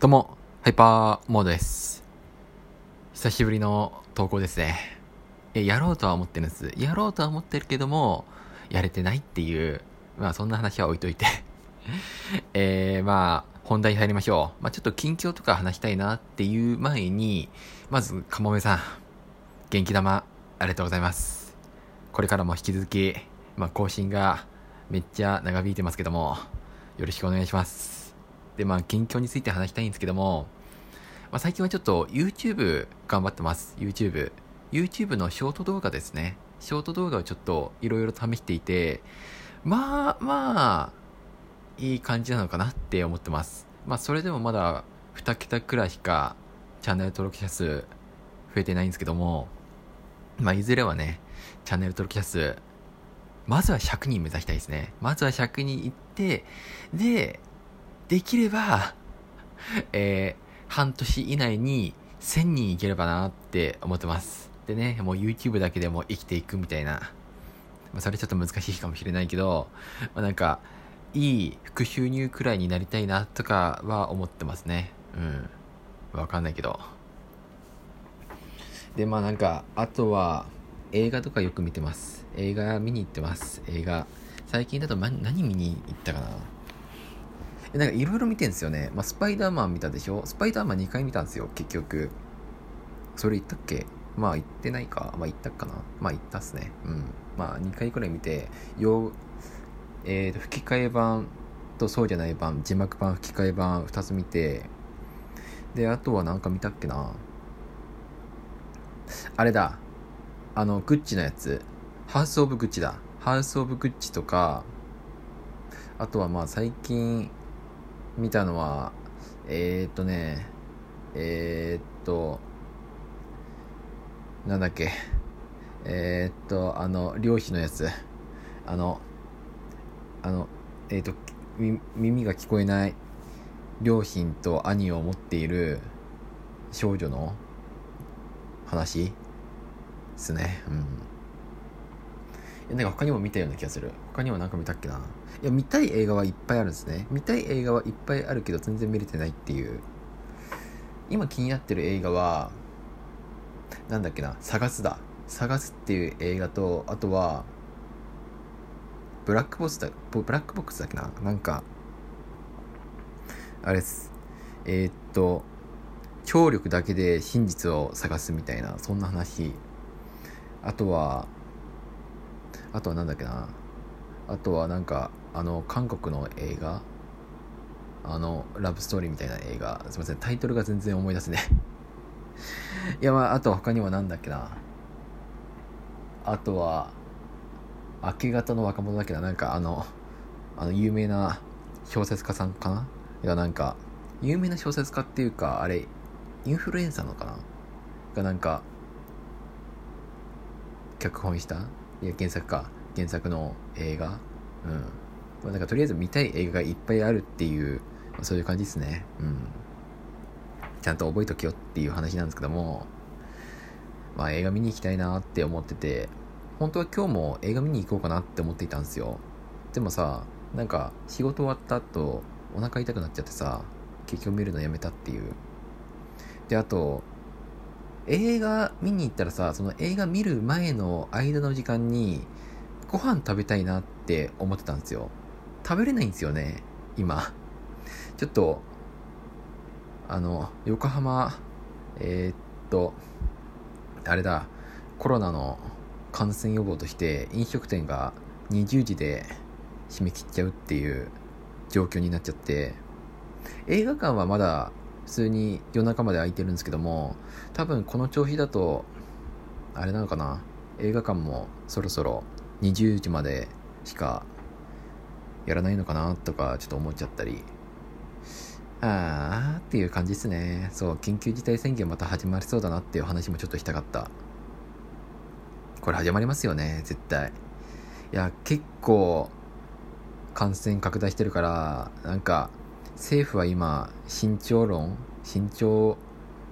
どうも、ハイパーモードです。久しぶりの投稿ですね。え、やろうとは思ってるんです。やろうとは思ってるけども、やれてないっていう、まあそんな話は置いといて。えー、まあ、本題入りましょう。まあちょっと近況とか話したいなっていう前に、まず、かもめさん、元気玉、ありがとうございます。これからも引き続き、まあ更新がめっちゃ長引いてますけども、よろしくお願いします。で、まあ、近況について話したいんですけども、まあ、最近はちょっと YouTube 頑張ってます。YouTube。YouTube のショート動画ですね。ショート動画をちょっといろいろ試していて、まあまあ、いい感じなのかなって思ってます。まあ、それでもまだ2桁くらいしかチャンネル登録者数増えてないんですけども、まあ、いずれはね、チャンネル登録者数、まずは100人目指したいですね。まずは100人いって、で、できれば、えー、半年以内に1000人いければなって思ってます。でね、もう YouTube だけでも生きていくみたいな。まあ、それちょっと難しいかもしれないけど、まあ、なんか、いい副収入くらいになりたいなとかは思ってますね。うん。わかんないけど。で、まあなんか、あとは、映画とかよく見てます。映画見に行ってます。映画。最近だと何何見に行ったかな？なんかいろいろ見てんですよね。まあ、スパイダーマン見たでしょ？スパイダーマン2回見たんですよ、結局。それ言ったっけ？まあ言ってないか。まあ言ったかな。まあ言ったっすね。うん。まあ2回くらい見て、よえーと、吹き替え版とそうじゃない版、字幕版、吹き替え版2つ見て、で、あとはなんか見たっけな？あれだ。あの、グッチのやつ。ハウス・オブ・グッチだ。ハウス・オブ・グッチとか、あとはまあ最近見たのは、えー、っとね、えー、っと、なんだっけ、えー、っと、あの、漁師のやつ、あの、あの、え、っと、耳が聞こえない両親と兄を持っている少女の話ですね。うん。なんか他にも見たような気がする。他にもなんか見たっけないや、見たい映画はいっぱいあるんですね。見たい映画はいっぱいあるけど全然見れてないっていう。今気になってる映画は、なんだっけな、探すだ。探すっていう映画と、あとは、ブラックボスだ、ブラックボックスだっけななんか、あれです。えー、っと、聴力だけで真実を探すみたいな、そんな話。あとは、あとはなんだっけな。あとはなんかあの韓国の映画？あのラブストーリーみたいな映画。すいません。タイトルが全然思い出せね。いやまああと他にはなんだっけな。あとは明け方の若者だけどなんかあのあの有名な小説家さんかな？いやなんか有名な小説家っていうかあれインフルエンサーのかな？がなんか脚本したいや原作か。原作の映画？うん、まあ、なんかとりあえず見たい映画がいっぱいあるっていうまそういう感じですね。うん。ちゃんと覚えとけよっていう話なんですけども。まあ映画見に行きたいなって思ってて。本当は今日も映画見に行こうかなって思っていたんですよ。でもさなんか仕事終わった後お腹痛くなっちゃってさ結局見るのやめたっていう。であと映画見に行ったらさその映画見る前の間の時間にご飯食べたいなって思ってたんですよ。食べれないんですよね今。ちょっとあの横浜えー、っとあれだコロナの感染予防として飲食店が20時で締め切っちゃうっていう状況になっちゃって。映画館はまだ普通に夜中まで空いてるんですけども多分この調子だとあれなのかな映画館もそろそろ20時までしかやらないのかなとかちょっと思っちゃったりあーっていう感じですね。そう緊急事態宣言また始まりそうだなっていう話もちょっとしたかった。これ始まりますよね絶対。いや結構感染拡大してるからなんか政府は今慎重論慎重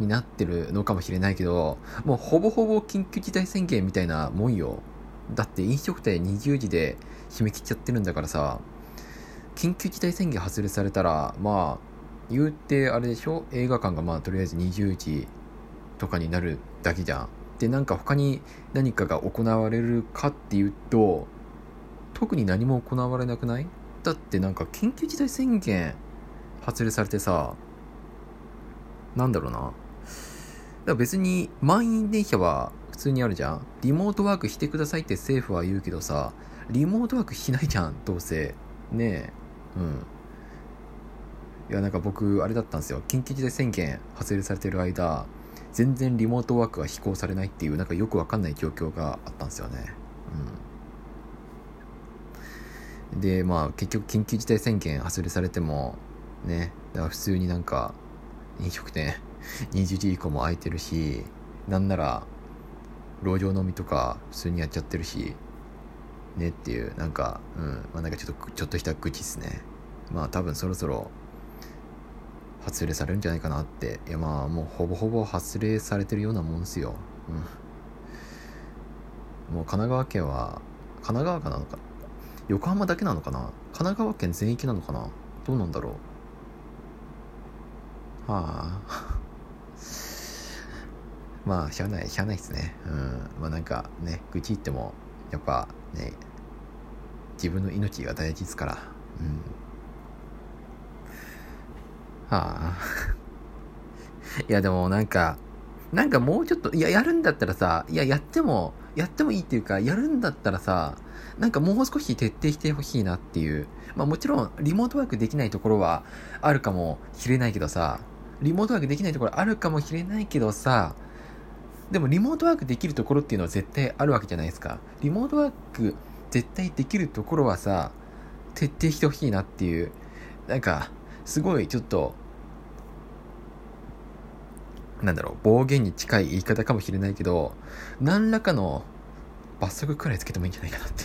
になってるのかもしれないけどもうほぼほぼ緊急事態宣言みたいなもんよ。だって飲食店20時で締め切っちゃってるんだからさ緊急事態宣言発令されたらまあ言うてあれでしょ？映画館がまあとりあえず20時とかになるだけじゃん。でなんか他に何かが行われるかっていうと特に何も行われなくない？だってなんか緊急事態宣言発令されてさなんだろうな。だから別に満員電車は普通にあるじゃん。リモートワークしてくださいって政府は言うけどさリモートワークしないじゃんどうせ。ねえ。うん。いやなんか僕あれだったんですよ。緊急事態宣言発令されてる間全然リモートワークが飛行されないっていうなんかよくわかんない状況があったんですよね。うん。でまあ結局緊急事態宣言発令されてもね。だから普通になんか飲食店 20時以降も空いてるしなんなら路上飲みとか普通にやっちゃってるしねっていうなんかうん。まあなんかちょっとちょっとした愚痴っすね。まあ多分そろそろ発令されるんじゃないかなっていやまあもうほぼほぼ発令されてるようなもんですよ。うん。もう神奈川県は神奈川かなのか横浜だけなのかな？神奈川県全域なのかな？どうなんだろう？はあ。まあしゃあないしゃあないっすね。うん。まあなんかね愚痴言ってもやっぱね自分の命が大事ですから。うん。はあ。いやでもなんかなんかもうちょっといややるんだったらさいややってもやってもいいっていうかやるんだったらさなんかもう少し徹底してほしいなっていう。まあもちろんリモートワークできないところはあるかもしれないけどさ。リモートワークできないところあるかもしれないけどさでもリモートワークできるところっていうのは絶対あるわけじゃないですか。リモートワーク絶対できるところはさ徹底してほしいなっていう。なんかすごいちょっとなんだろう暴言に近い言い方かもしれないけど何らかの罰則くらいつけてもいいんじゃないかなって。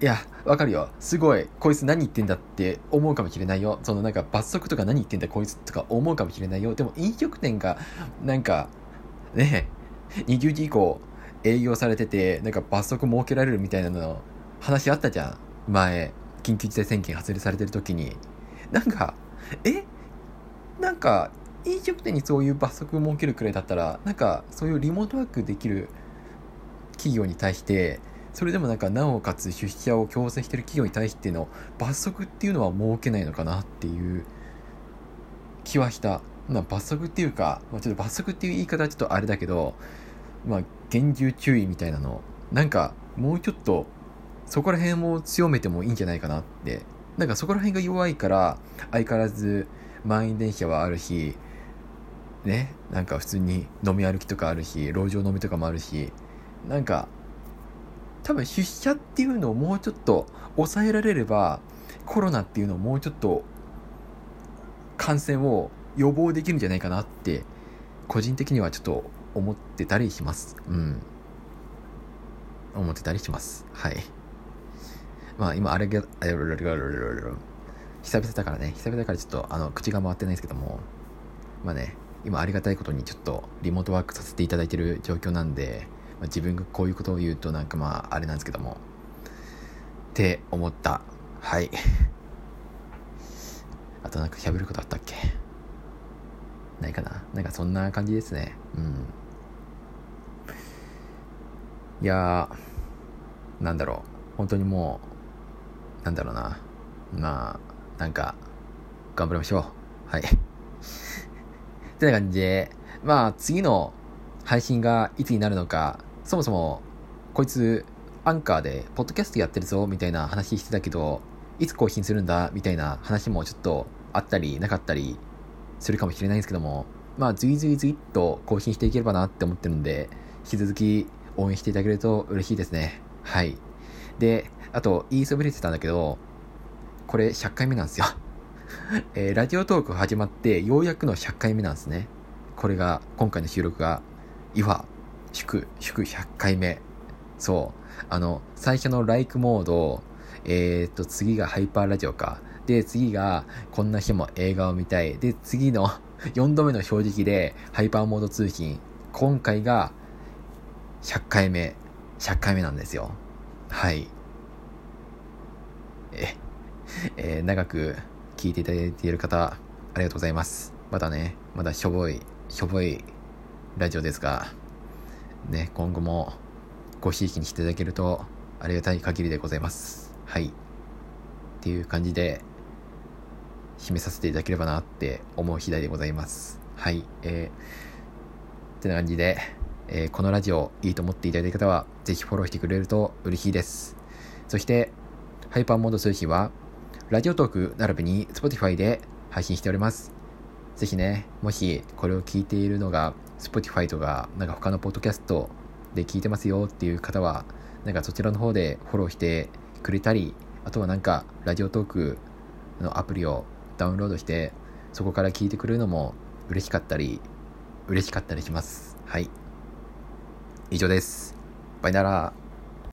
いやわかるよ。すごい。こいつ何言ってんだって思うかもしれないよ。そのなんか罰則とか何言ってんだこいつとか思うかもしれないよ。でも飲食店がなんかね20時以降営業されててなんか罰則設けられるみたいなの話あったじゃん。前。緊急事態宣言発令されてる時に。なんかえ？なんか飲食店にそういう罰則設けるくらいだったらなんかそういうリモートワークできる企業に対してそれでもなんかなおかつ出社を強制してる企業に対しての罰則っていうのは設けないのかなっていう気はしたまあ、罰則っていうか、まあ、ちょっと罰則っていう言い方はちょっとあれだけど、まあ、厳重注意みたいなの、なんか、もうちょっと、そこら辺も強めてもいいんじゃないかなって。なんかそこら辺が弱いから、相変わらず満員電車はあるし、ね、なんか普通に飲み歩きとかあるし、路上飲みとかもあるし、なんか、多分出社っていうのをもうちょっと抑えられれば、コロナっていうのをもうちょっと感染を予防できるんじゃないかなって個人的にはちょっと思ってたりします。うん。思ってたりします。はい。まあ今あれが久々だからね。久々だからちょっとあの口が回ってないですけども。まあね今ありがたいことにちょっとリモートワークさせていただいてる状況なんで、まあ、自分がこういうことを言うとなんかまああれなんですけども。って思った。はい。あとなんか喋ることあったっけ？ないかな？なんかそんな感じですね。うん。いやーなんだろう。本当にもうなんだろうな。まあなんか頑張りましょう。はい。ってな感じでまあ次の配信がいつになるのかそもそもこいつアンカーでポッドキャストやってるぞみたいな話してたけどいつ更新するんだみたいな話もちょっとあったりなかったりするかもしれないんですけども、まあ、ずいずいずいっと更新していければなって思ってるんで、引き続き応援していただけると嬉しいですね。はい。で、あと、言いそびれてたんだけど、これ100回目なんですよ。えー、ラジオトーク始まって、ようやくの100回目なんですね。これが、今回の収録が、いわ、祝、祝100回目。そう。あの、最初のライクモード、えー、っと、次がハイパーラジオか。で、次が、こんな日も映画を見たい。で、次の4度目の正直で、ハイパーモード通勤。今回が、100回目。100回目なんですよ。はい。え、えー、長く聞いていただいている方、ありがとうございます。まだね、まだしょぼい、しょぼいラジオですが、ね、今後もごひいきにしていただけるとありがたい限りでございます。はい。っていう感じで、締めさせていただければなって思う次第でございます。はい。えー、ってな感じで、えー、このラジオいいと思っていただいた方は、ぜひフォローしてくれると嬉しいです。そして、ハイパーモード通信は、ラジオトーク並びに Spotify で配信しております。ぜひね、もしこれを聞いているのが Spotify とか、なんか他のポッドキャストで聞いてますよっていう方は、なんかそちらの方でフォローしてくれたり、あとはなんかラジオトークのアプリをダウンロードして、そこから聞いてくれるのも嬉しかったり、嬉しかったりします。はい。以上です。バイナラー。